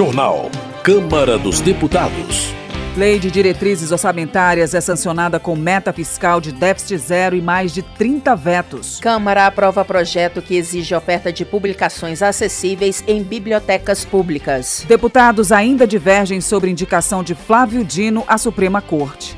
Jornal. Câmara dos Deputados. Lei de diretrizes orçamentárias é sancionada com meta fiscal de déficit zero e mais de 30 vetos. Câmara aprova projeto que exige oferta de publicações acessíveis em bibliotecas públicas. Deputados ainda divergem sobre indicação de Flávio Dino à Suprema Corte.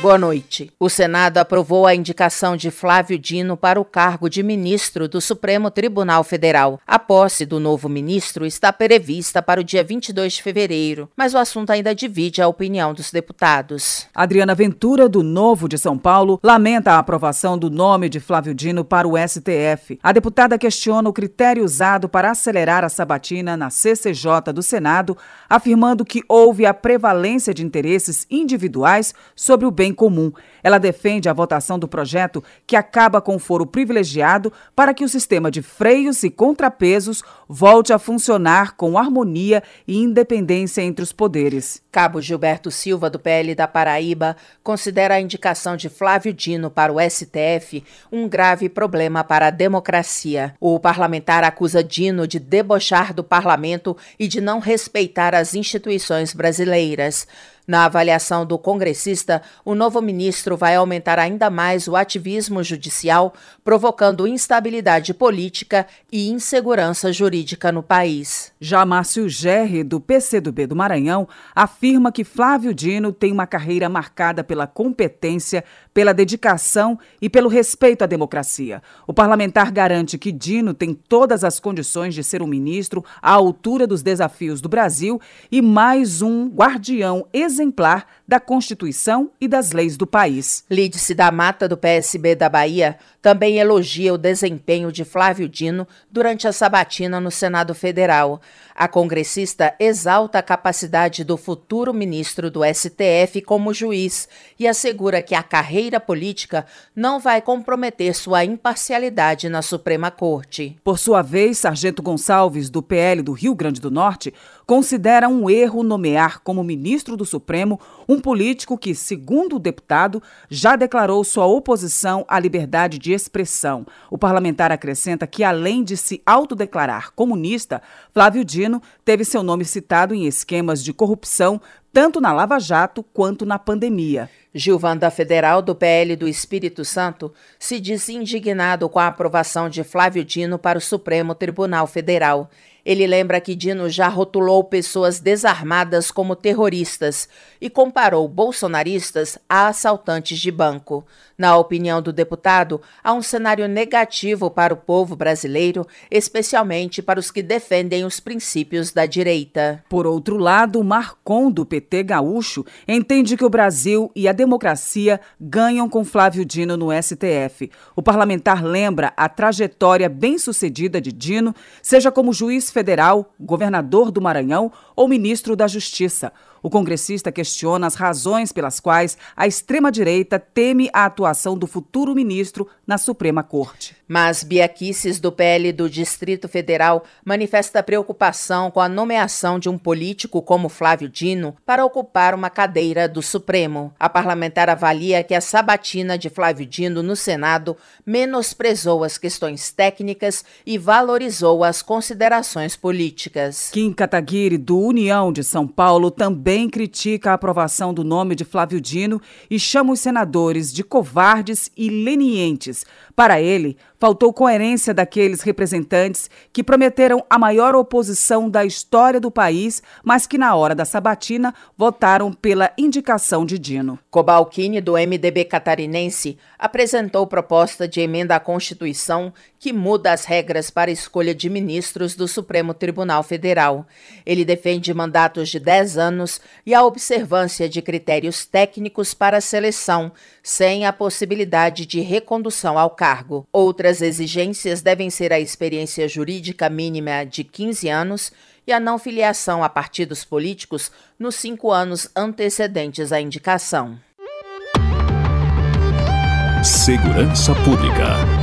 Boa noite. O Senado aprovou a indicação de Flávio Dino para o cargo de ministro do Supremo Tribunal Federal. A posse do novo ministro está prevista para o dia 22 de fevereiro, mas o assunto ainda divide a opinião dos deputados. Adriana Ventura, do Novo de São Paulo, lamenta a aprovação do nome de Flávio Dino para o STF. A deputada questiona o critério usado para acelerar a sabatina na CCJ do Senado, afirmando que houve a prevalência de interesses individuais sobre o bem bem comum. Ela defende a votação do projeto que acaba com o foro privilegiado para que o sistema de freios e contrapesos volte a funcionar com harmonia e independência entre os poderes. Cabo Gilberto Silva, do PL da Paraíba, considera a indicação de Flávio Dino para o STF um grave problema para a democracia. O parlamentar acusa Dino de debochar do parlamento e de não respeitar as instituições brasileiras. Na avaliação do congressista, o novo ministro vai aumentar ainda mais o ativismo judicial, provocando instabilidade política e insegurança jurídica no país. Já Márcio Gerri, do PCdoB do Maranhão, afirma que Flávio Dino tem uma carreira marcada pela competência, pela dedicação e pelo respeito à democracia. O parlamentar garante que Dino tem todas as condições de ser um ministro à altura dos desafios do Brasil e mais um guardião exemplar da Constituição e das leis do país. Lídice da Mata, do PSB da Bahia, também elogia o desempenho de Flávio Dino durante a sabatina no Senado Federal. A congressista exalta a capacidade do futuro ministro do STF como juiz e assegura que a carreira política não vai comprometer sua imparcialidade na Suprema Corte. Por sua vez, Sargento Gonçalves, do PL do Rio Grande do Norte, considera um erro nomear como ministro do Supremo um político que, segundo o deputado, já declarou sua oposição à liberdade de expressão. O parlamentar acrescenta que, além de se autodeclarar comunista, Flávio Dino teve seu nome citado em esquemas de corrupção, tanto na Lava Jato quanto na pandemia. Gilvanda Federal, do PL do Espírito Santo, se diz indignado com a aprovação de Flávio Dino para o Supremo Tribunal Federal. Ele lembra que Dino já rotulou pessoas desarmadas como terroristas e comparou bolsonaristas a assaltantes de banco. Na opinião do deputado, há um cenário negativo para o povo brasileiro, especialmente para os que defendem os princípios da direita. Por outro lado, Marcon, do PT gaúcho, entende que o Brasil e a democracia ganham com Flávio Dino no STF. O parlamentar lembra a trajetória bem-sucedida de Dino, seja como juiz federal, governador do Maranhão ou ministro da Justiça. O congressista questiona as razões pelas quais a extrema-direita teme a atuação do futuro ministro na Suprema Corte. Mas Biaquices, do PL do Distrito Federal, manifesta preocupação com a nomeação de um político como Flávio Dino para ocupar uma cadeira do Supremo. A parlamentar avalia que a sabatina de Flávio Dino no Senado menosprezou as questões técnicas e valorizou as considerações políticas. Kim Kataguiri, do União de São Paulo, também critica a aprovação do nome de Flávio Dino e chama os senadores de covardes e lenientes. Para ele, faltou coerência daqueles representantes que prometeram a maior oposição da história do país, mas que na hora da sabatina votaram pela indicação de Dino. Cobalcini, do MDB catarinense, apresentou proposta de emenda à Constituição que muda as regras para escolha de ministros do Supremo Tribunal Federal. Ele defende mandatos de 10 anos e a observância de critérios técnicos para a seleção, sem a possibilidade de recondução ao cargo. Outras exigências devem ser a experiência jurídica mínima de 15 anos e a não filiação a partidos políticos nos cinco anos antecedentes à indicação. Segurança Pública.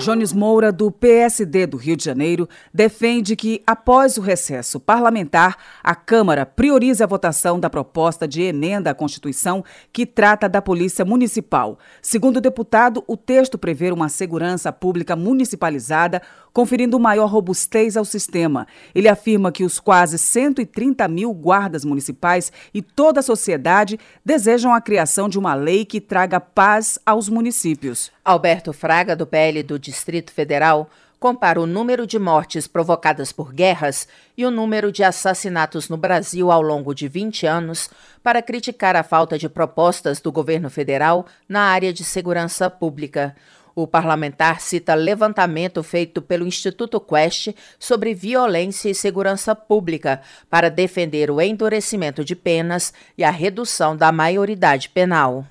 Jones Moura, do PSD do Rio de Janeiro, defende que, após o recesso parlamentar, a Câmara priorize a votação da proposta de emenda à Constituição que trata da Polícia Municipal. Segundo o deputado, o texto prevê uma segurança pública municipalizada, conferindo maior robustez ao sistema. Ele afirma que os quase 130 mil guardas municipais e toda a sociedade desejam a criação de uma lei que traga paz aos municípios. Alberto Fraga, do PL do Distrito Federal, compara o número de mortes provocadas por guerras e o número de assassinatos no Brasil ao longo de 20 anos para criticar a falta de propostas do governo federal na área de segurança pública. O parlamentar cita levantamento feito pelo Instituto Quest sobre violência e segurança pública para defender o endurecimento de penas e a redução da maioridade penal.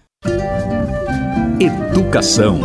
Educação.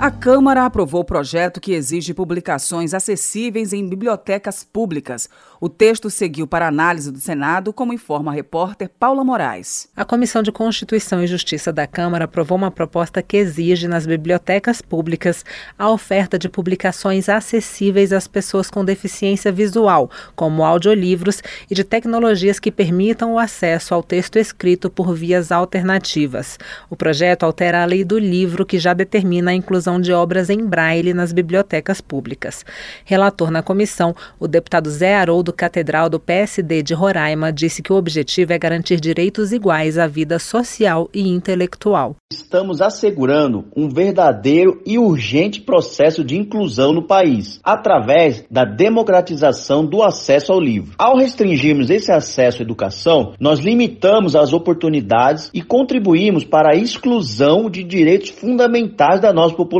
A Câmara aprovou o projeto que exige publicações acessíveis em bibliotecas públicas. O texto seguiu para análise do Senado, como informa a repórter Paula Moraes. A Comissão de Constituição e Justiça da Câmara aprovou uma proposta que exige nas bibliotecas públicas a oferta de publicações acessíveis às pessoas com deficiência visual, como audiolivros, e de tecnologias que permitam o acesso ao texto escrito por vias alternativas. O projeto altera a lei do livro, que já determina a inclusão de obras em braille nas bibliotecas públicas. Relator na comissão, o deputado Zé Haroldo Catedral do PSD de Roraima disse que o objetivo é garantir direitos iguais à vida social e intelectual. Estamos assegurando um verdadeiro e urgente processo de inclusão no país, através da democratização do acesso ao livro. Ao restringirmos esse acesso à educação, nós limitamos as oportunidades e contribuímos para a exclusão de direitos fundamentais da nossa população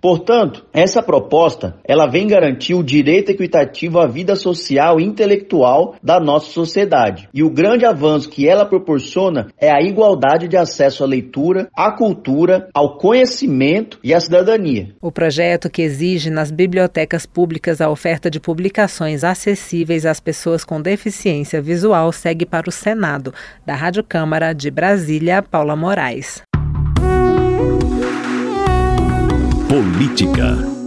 Portanto, essa proposta, ela vem garantir o direito equitativo à vida social e intelectual da nossa sociedade. E o grande avanço que ela proporciona é a igualdade de acesso à leitura, à cultura, ao conhecimento e à cidadania. O projeto que exige nas bibliotecas públicas a oferta de publicações acessíveis às pessoas com deficiência visual segue para o Senado. Da Rádio Câmara de Brasília, Paula Moraes. Política.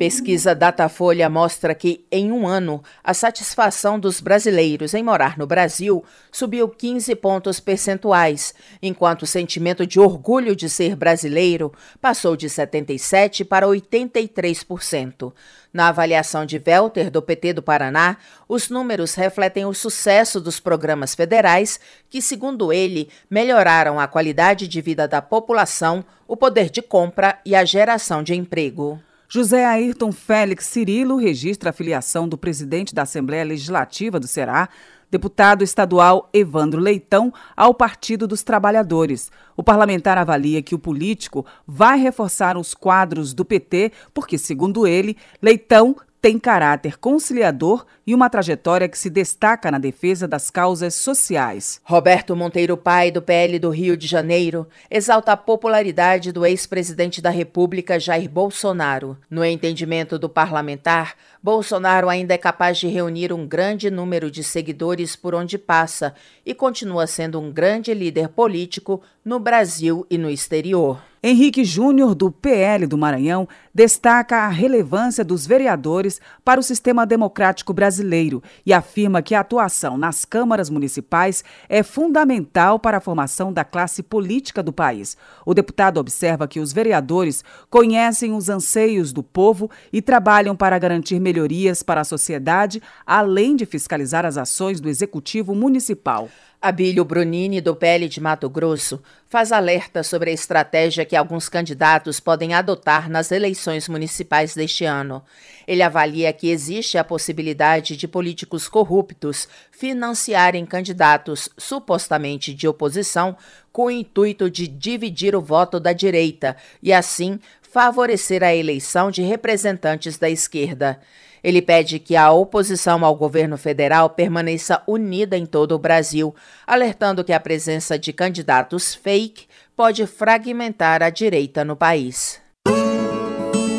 Pesquisa Datafolha mostra que, em um ano, a satisfação dos brasileiros em morar no Brasil subiu 15 pontos percentuais, enquanto o sentimento de orgulho de ser brasileiro passou de 77% para 83%. Na avaliação de Welter, do PT do Paraná, os números refletem o sucesso dos programas federais que, segundo ele, melhoraram a qualidade de vida da população, o poder de compra e a geração de emprego. José Ayrton Félix Cirilo registra a filiação do presidente da Assembleia Legislativa do Ceará, deputado estadual Evandro Leitão, ao Partido dos Trabalhadores. O parlamentar avalia que o político vai reforçar os quadros do PT, porque, segundo ele, Leitão tem caráter conciliador e uma trajetória que se destaca na defesa das causas sociais. Roberto Monteiro Pai, do PL do Rio de Janeiro, exalta a popularidade do ex-presidente da República Jair Bolsonaro. No entendimento do parlamentar, Bolsonaro ainda é capaz de reunir um grande número de seguidores por onde passa e continua sendo um grande líder político no Brasil e no exterior. Henrique Júnior, do PL do Maranhão, destaca a relevância dos vereadores para o sistema democrático brasileiro e afirma que a atuação nas câmaras municipais é fundamental para a formação da classe política do país. O deputado observa que os vereadores conhecem os anseios do povo e trabalham para garantir melhorias para a sociedade, além de fiscalizar as ações do executivo municipal. Abílio Brunini, do PL de Mato Grosso, faz alerta sobre a estratégia que alguns candidatos podem adotar nas eleições municipais deste ano. Ele avalia que existe a possibilidade de políticos corruptos financiarem candidatos supostamente de oposição com o intuito de dividir o voto da direita e, assim, favorecer a eleição de representantes da esquerda. Ele pede que a oposição ao governo federal permaneça unida em todo o Brasil, alertando que a presença de candidatos fake pode fragmentar a direita no país.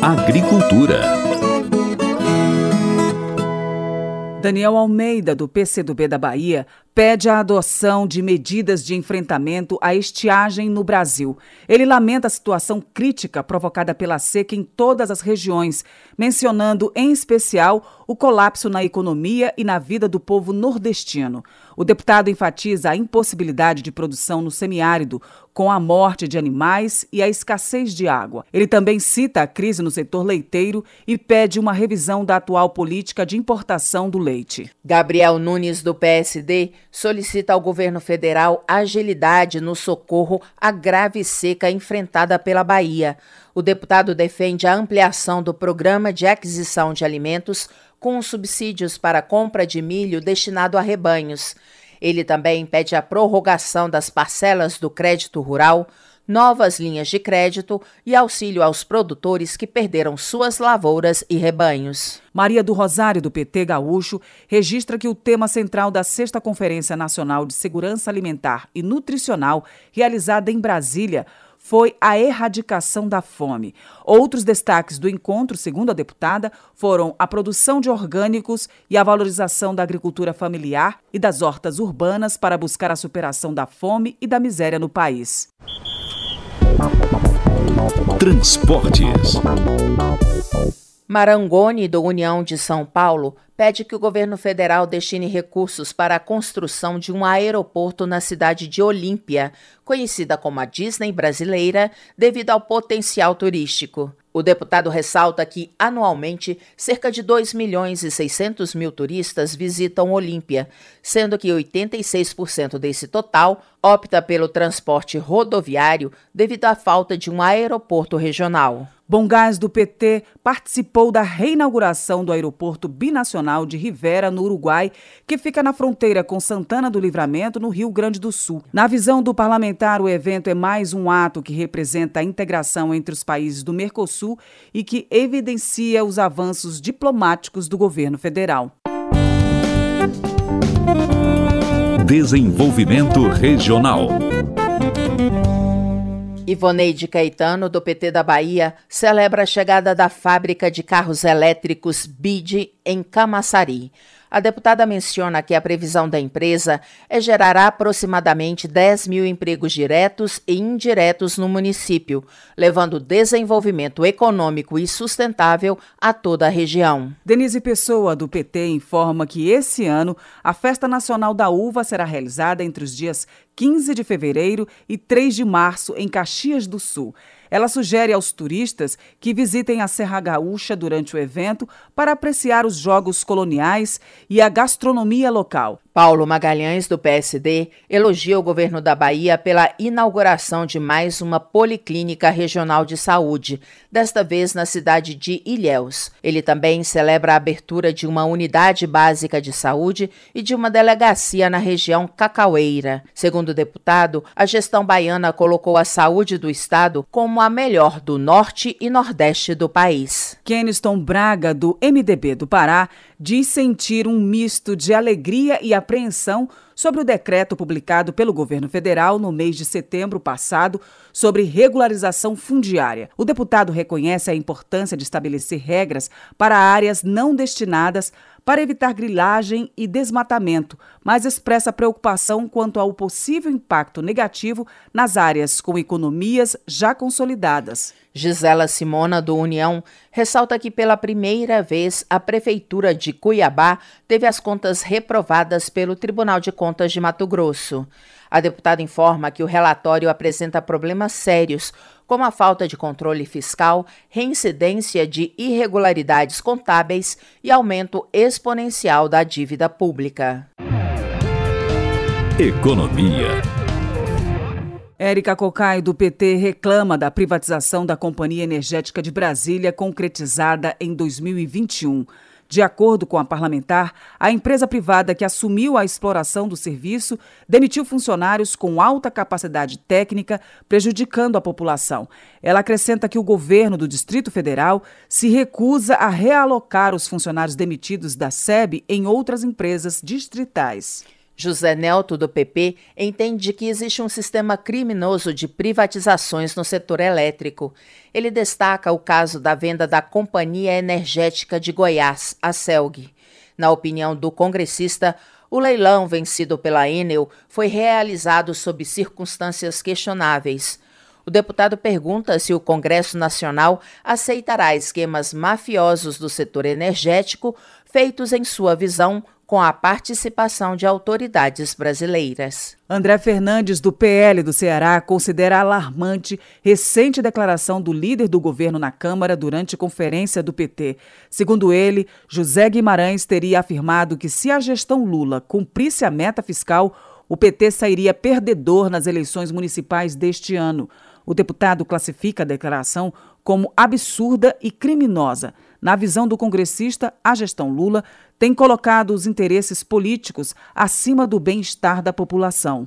Agricultura. Daniel Almeida, do PCdoB da Bahia, pede a adoção de medidas de enfrentamento à estiagem no Brasil. Ele lamenta a situação crítica provocada pela seca em todas as regiões, mencionando em especial o colapso na economia e na vida do povo nordestino. O deputado enfatiza a impossibilidade de produção no semiárido, com a morte de animais e a escassez de água. Ele também cita a crise no setor leiteiro e pede uma revisão da atual política de importação do leite. Gabriel Nunes, do PSD, solicita ao governo federal agilidade no socorro à grave seca enfrentada pela Bahia. O deputado defende a ampliação do programa de aquisição de alimentos com subsídios para compra de milho destinado a rebanhos. Ele também pede a prorrogação das parcelas do crédito rural, novas linhas de crédito e auxílio aos produtores que perderam suas lavouras e rebanhos. Maria do Rosário, do PT Gaúcho, registra que o tema central da Sexta Conferência Nacional de Segurança Alimentar e Nutricional, realizada em Brasília, foi a erradicação da fome. Outros destaques do encontro, segundo a deputada, foram a produção de orgânicos e a valorização da agricultura familiar e das hortas urbanas para buscar a superação da fome e da miséria no país. Transportes. Marangoni, do União de São Paulo, pede que o governo federal destine recursos para a construção de um aeroporto na cidade de Olímpia, conhecida como a Disney brasileira, devido ao potencial turístico. O deputado ressalta que, anualmente, cerca de 2 milhões e 600 mil turistas visitam Olímpia, sendo que 86% desse total opta pelo transporte rodoviário devido à falta de um aeroporto regional. Bom Gás do PT participou da reinauguração do aeroporto binacional de Rivera, no Uruguai, que fica na fronteira com Santana do Livramento, no Rio Grande do Sul. Na visão do parlamentar, o evento é mais um ato que representa a integração entre os países do Mercosul e que evidencia os avanços diplomáticos do governo federal. Desenvolvimento Regional. Ivoneide Caetano, do PT da Bahia, celebra a chegada da fábrica de carros elétricos BID em Camaçari. A deputada menciona que a previsão da empresa é gerar aproximadamente 10 mil empregos diretos e indiretos no município, levando desenvolvimento econômico e sustentável a toda a região. Denise Pessoa, do PT, informa que esse ano a Festa Nacional da Uva será realizada entre os dias 15 de fevereiro e 3 de março em Caxias do Sul. Ela sugere aos turistas que visitem a Serra Gaúcha durante o evento para apreciar os jogos coloniais e a gastronomia local. Paulo Magalhães, do PSD, elogia o governo da Bahia pela inauguração de mais uma policlínica regional de saúde, desta vez na cidade de Ilhéus. Ele também celebra a abertura de uma unidade básica de saúde e de uma delegacia na região Cacaueira. Segundo o deputado, a gestão baiana colocou a saúde do estado como a melhor do norte e nordeste do país. Keniston Braga, do MDB do Pará, diz sentir um misto de alegria e apreensão sobre o decreto publicado pelo governo federal no mês de setembro passado sobre regularização fundiária. O deputado reconhece a importância de estabelecer regras para áreas não destinadas para evitar grilagem e desmatamento, mas expressa preocupação quanto ao possível impacto negativo nas áreas com economias já consolidadas. Gisela Simona, do União, ressalta que pela primeira vez a Prefeitura de Cuiabá teve as contas reprovadas pelo Tribunal de Contas de Mato Grosso. A deputada informa que o relatório apresenta problemas sérios, como a falta de controle fiscal, reincidência de irregularidades contábeis e aumento exponencial da dívida pública. Economia. Érica Cocai, do PT, reclama da privatização da Companhia Energética de Brasília, concretizada em 2021. De acordo com a parlamentar, a empresa privada que assumiu a exploração do serviço demitiu funcionários com alta capacidade técnica, prejudicando a população. Ela acrescenta que o governo do Distrito Federal se recusa a realocar os funcionários demitidos da SEB em outras empresas distritais. José Nelto, do PP, entende que existe um sistema criminoso de privatizações no setor elétrico. Ele destaca o caso da venda da Companhia Energética de Goiás, a CELG. Na opinião do congressista, O leilão vencido pela Enel foi realizado sob circunstâncias questionáveis. O deputado pergunta se o Congresso Nacional aceitará esquemas mafiosos do setor energético feitos, em sua visão, com a participação de autoridades brasileiras. André Fernandes, do PL do Ceará, considera alarmante recente declaração do líder do governo na Câmara durante conferência do PT. Segundo ele, José Guimarães teria afirmado que se a gestão Lula cumprisse a meta fiscal, o PT sairia perdedor nas eleições municipais deste ano. O deputado classifica a declaração como absurda e criminosa. Na visão do congressista, a gestão Lula tem colocado os interesses políticos acima do bem-estar da população.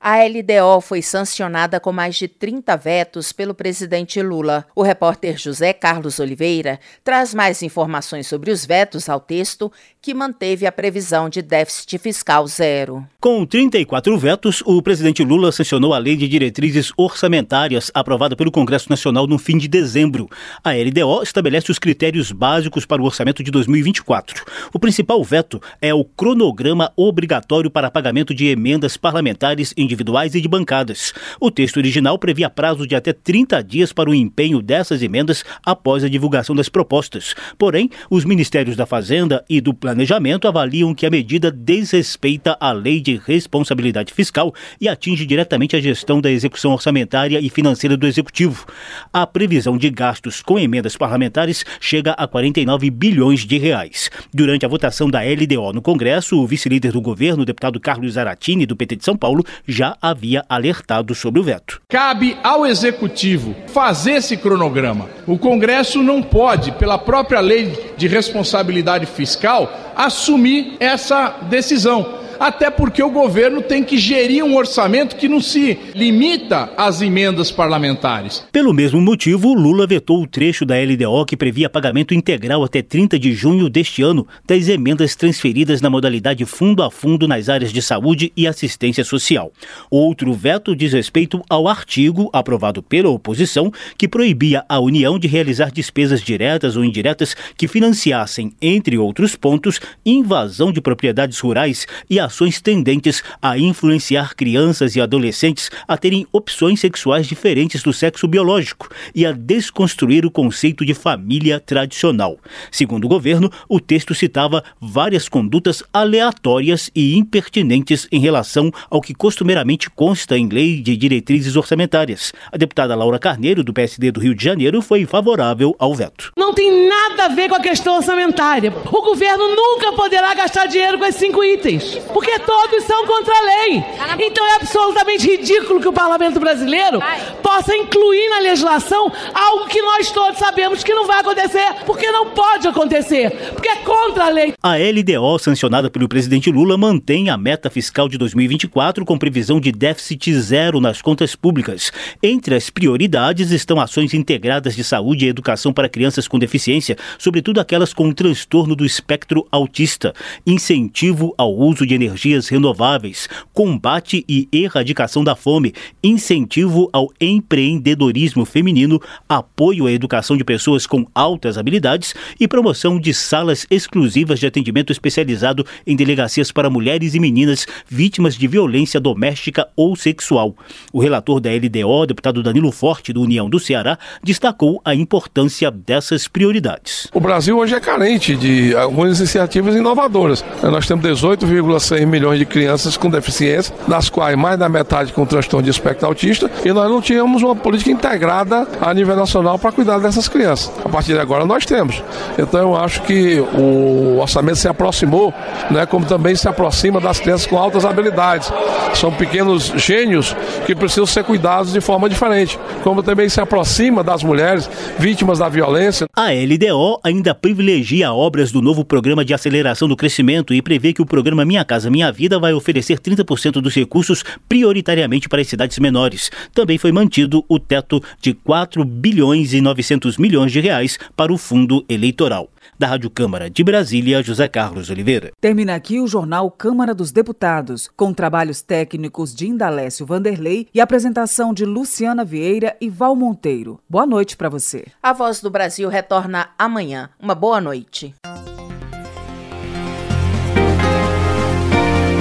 A LDO foi sancionada com mais de 30 vetos pelo presidente Lula. O repórter José Carlos Oliveira traz mais informações sobre os vetos ao texto que manteve a previsão de déficit fiscal zero. Com 34 vetos, o presidente Lula sancionou a Lei de Diretrizes Orçamentárias aprovada pelo Congresso Nacional no fim de dezembro. A LDO estabelece os critérios básicos para o orçamento de 2024. O principal veto é o cronograma obrigatório para pagamento de emendas parlamentares individuais e de bancadas. O texto original previa prazo de até 30 dias para o empenho dessas emendas após a divulgação das propostas. Porém, os Ministérios da Fazenda e do Planejamento avaliam que a medida desrespeita a lei de responsabilidade fiscal e atinge diretamente a gestão da execução orçamentária e financeira do Executivo. A previsão de gastos com emendas parlamentares chega a 49 bilhões de reais. Durante a votação da LDO no Congresso, o vice-líder do governo, deputado Carlos Zaratini, do PT de São Paulo, já havia alertado sobre o veto. Cabe ao Executivo fazer esse cronograma. O Congresso não pode, pela própria lei de responsabilidade fiscal, assumir essa decisão até porque o governo tem que gerir um orçamento que não se limita às emendas parlamentares. Pelo mesmo motivo, Lula vetou o trecho da LDO que previa pagamento integral até 30 de junho deste ano das emendas transferidas na modalidade fundo a fundo nas áreas de saúde e assistência social. Outro veto diz respeito ao artigo aprovado pela oposição que proibia a União de realizar despesas diretas ou indiretas que financiassem, entre outros pontos, invasão de propriedades rurais e a tendentes a influenciar crianças e adolescentes a terem opções sexuais diferentes do sexo biológico e a desconstruir o conceito de família tradicional. Segundo o governo, o texto citava várias condutas aleatórias e impertinentes em relação ao que costumeiramente consta em lei de diretrizes orçamentárias. A deputada Laura Carneiro, do PSD do Rio de Janeiro, foi favorável ao veto. Não tem nada a ver com a questão orçamentária. O governo nunca poderá gastar dinheiro com esses cinco itens porque todos são contra a lei. Então é absolutamente ridículo que o parlamento brasileiro possa incluir na legislação algo que nós todos sabemos que não vai acontecer, porque não pode acontecer, porque é contra a lei. A LDO, sancionada pelo presidente Lula, mantém a meta fiscal de 2024 com previsão de déficit zero nas contas públicas. Entre as prioridades estão ações integradas de saúde e educação para crianças com deficiência, sobretudo aquelas com transtorno do espectro autista, incentivo ao uso de energia energias renováveis, combate e erradicação da fome, incentivo ao empreendedorismo feminino, apoio à educação de pessoas com altas habilidades e promoção de salas exclusivas de atendimento especializado em delegacias para mulheres e meninas vítimas de violência doméstica ou sexual. O relator da LDO, deputado Danilo Forte, do União do Ceará, destacou a importância dessas prioridades. O Brasil hoje é carente de algumas iniciativas inovadoras. Nós temos 18,6 6 milhões de crianças com deficiência, das quais mais da metade com transtorno de espectro autista, e nós não tínhamos uma política integrada a nível nacional para cuidar dessas crianças. A partir de agora nós temos. Então eu acho que o orçamento se aproximou, né, como também se aproxima das crianças com altas habilidades. São pequenos gênios que precisam ser cuidados de forma diferente, como também se aproxima das mulheres vítimas da violência. A LDO ainda privilegia obras do novo programa de aceleração do crescimento e prevê que o programa Minha Casa Casa Minha Vida vai oferecer 30% dos recursos prioritariamente para as cidades menores. Também foi mantido o teto de 4 bilhões e 900 milhões de reais para o fundo eleitoral. Da Rádio Câmara de Brasília, José Carlos Oliveira. Termina aqui o jornal Câmara dos Deputados, com trabalhos técnicos de Indalécio Vanderlei e apresentação de Luciana Vieira e Val Monteiro. Boa noite para você. A Voz do Brasil retorna amanhã. Uma boa noite.